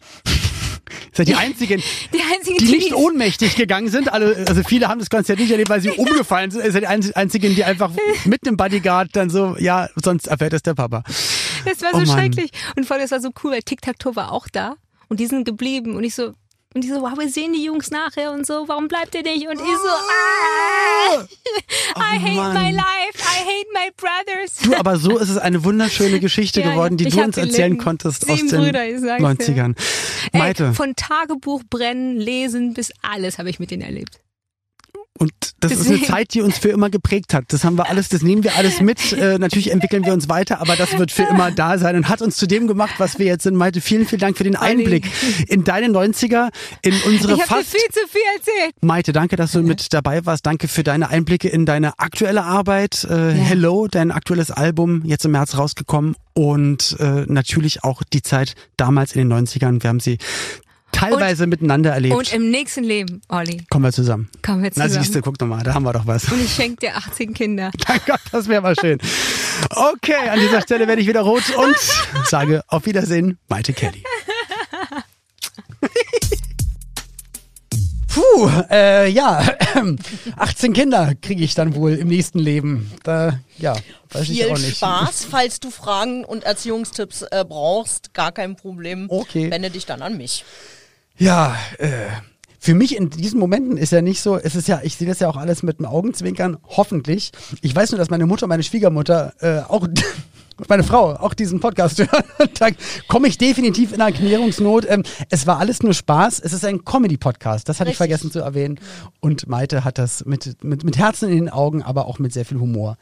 Seid *laughs* die einzigen, Die einzigen, die nicht ohnmächtig gegangen sind. Alle, also viele haben das Konzert nicht erlebt, weil sie *laughs* umgefallen sind. Ihr seid die einz- einzigen, die einfach mit einem Bodyguard dann so, ja, sonst erfährt es der Papa. Das war Oh so Mann. schrecklich. Und vor allem, das war so cool, weil Tic-Tac-Toe war auch da und die sind geblieben und ich so, und die so, wow, wir sehen die Jungs nachher und so, warum bleibt ihr nicht? Und ich so, ah, *laughs* I hate Oh Mann. my life, I hate my brothers. Du, aber so ist es eine wunderschöne *laughs* Geschichte Ja, geworden, die du uns erzählen gelitten. konntest aus Sieben den Brüder, ich sag's dir. 90ern. Maite, Ey, von Tagebuch brennen, lesen bis alles habe ich mit denen erlebt. Und das ist eine deswegen- Zeit, die uns für immer geprägt hat. Das haben wir alles, das nehmen wir alles mit. *laughs* Äh, natürlich entwickeln wir uns weiter, aber das wird für immer da sein und hat uns zu dem gemacht, was wir jetzt sind. Maite, vielen, vielen Dank für den Einblick in deine 90er, in unsere Ich fast viel zu viel erzählt. Maite, danke, dass du mit dabei warst. Danke für deine Einblicke in deine aktuelle Arbeit. Äh, Hello, dein aktuelles Album, jetzt im März rausgekommen. Und äh, natürlich auch die Zeit damals in den 90ern. Wir haben sie teilweise miteinander erlebt. Und im nächsten Leben, Olli, Kommen wir zusammen. kommen wir Na zusammen. siehst du, guck doch mal, da haben wir doch was. Und ich schenke dir 18 Kinder. *laughs* Mein Gott, das wäre mal schön. Okay, an dieser Stelle werde ich wieder rot und sage auf Wiedersehen, Maite Kelly. *laughs* Puh, äh, ja, *clears throat* 18 Kinder kriege ich dann wohl im nächsten Leben. Da, ja, weiß ich Viel auch nicht. Spaß, falls du Fragen und Erziehungstipps äh, brauchst, gar kein Problem. Okay. Wende dich dann an mich. Ja, äh, für mich in diesen Momenten ist ja nicht so, es ist ja, ich sehe das ja auch alles mit dem Augenzwinkern, hoffentlich. Ich weiß nur, dass meine Mutter meine Schwiegermutter äh, auch *laughs* meine Frau auch diesen Podcast *laughs* hören. da komme ich definitiv in Erklärungsnot. Ähm, es war alles nur Spaß. Es ist ein Comedy-Podcast. Das hatte ich vergessen zu erwähnen. Und Maite hat das mit, mit, mit Herzen in den Augen, aber auch mit sehr viel Humor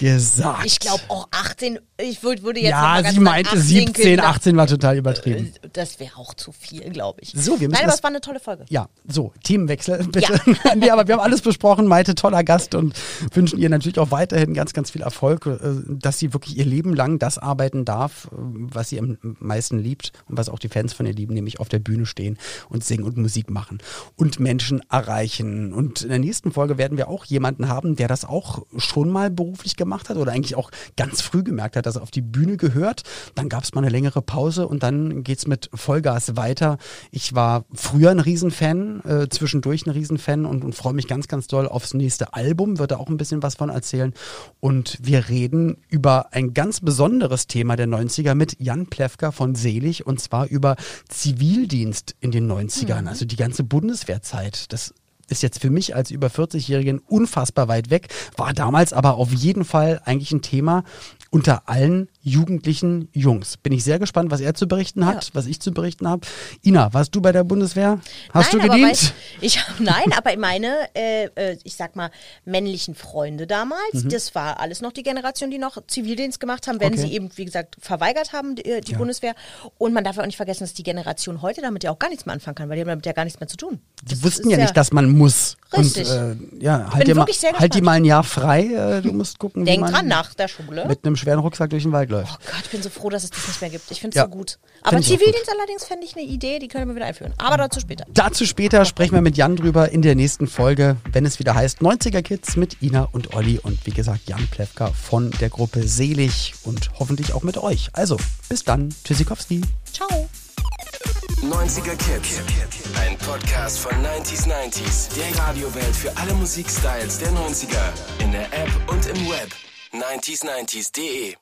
gesagt. Ich glaube auch 18, ich würde, würde jetzt Ja, sie meinte 17, 18 war total übertrieben. Äh, das wäre auch zu viel, glaube ich. So, wir müssen Nein, aber das- es war eine tolle Folge. Ja, so, Themenwechsel, *laughs* bitte. *laughs* nee, aber wir haben alles besprochen. Maite, toller Gast und wünschen ihr natürlich auch weiterhin ganz, ganz viel Erfolg, äh, dass sie wirklich ihr Leben lang das arbeiten darf, äh, was sie am meisten liebt und was auch die Fans von ihr lieben, nämlich auf der Bühne stehen und singen und Musik machen und Menschen erreichen. Und in der nächsten Folge werden wir auch jemanden haben, der das auch schon mal beruflich gemacht hat oder eigentlich auch ganz früh gemerkt hat, dass er auf die Bühne gehört. Dann gab es mal eine längere Pause und dann geht's mit Vollgas weiter. Ich war früher ein Riesenfan, äh, zwischendurch ein Riesenfan und, und freue mich ganz, ganz doll aufs nächste Album, wird da auch ein bisschen was von erzählen. Und wir reden über ein ganz besonderes Thema der 90er mit Jan Plewka von Selig und zwar über Zivildienst in den 90ern, also die ganze Bundeswehrzeit. Das ist jetzt für mich als über 40-Jährigen unfassbar weit weg, war damals aber auf jeden Fall eigentlich ein Thema unter allen jugendlichen Jungs. Bin ich sehr gespannt, was er zu berichten hat, was ich zu berichten habe. Ina, warst du bei der Bundeswehr? Hast nein, du gedient? weißt- *laughs* ich, nein, aber meine, äh, äh, ich sag mal, männlichen Freunde damals, Mhm. das war alles noch die Generation, die noch Zivildienst gemacht haben, wenn Okay. sie eben, wie gesagt, verweigert haben, die, äh, die Ja. Bundeswehr. Und man darf ja auch nicht vergessen, dass die Generation heute damit ja auch gar nichts mehr anfangen kann, weil die haben damit ja gar nichts mehr zu tun. Die Das wussten ja nicht, dass man muss. Richtig. Und äh, ja, halt bin dir, mal, halt gespannt. mal ein Jahr frei. Äh, du musst gucken, Denk man dran nach der Schule. mit einem schweren Rucksack durch den Wald läuft. Oh Gott, ich bin so froh, dass es das nicht mehr gibt. Ich finde es Ja. so gut. Aber Zivildienst allerdings fände ich eine Idee, die können wir wieder einführen. Aber dazu später. Dazu später sprechen wir mit Jan drüber in der nächsten Folge, wenn es wieder heißt 90er Kids mit Ina und Olli und wie gesagt Jan Plewka von der Gruppe Selig und hoffentlich auch mit euch. Also, bis dann. Tschüssikowski. Ciao. 90er Kids. Ein Podcast von 90s 90s. Der Radiowelt für alle Musikstyles der 90er. In der App und im Web. 90s90s.de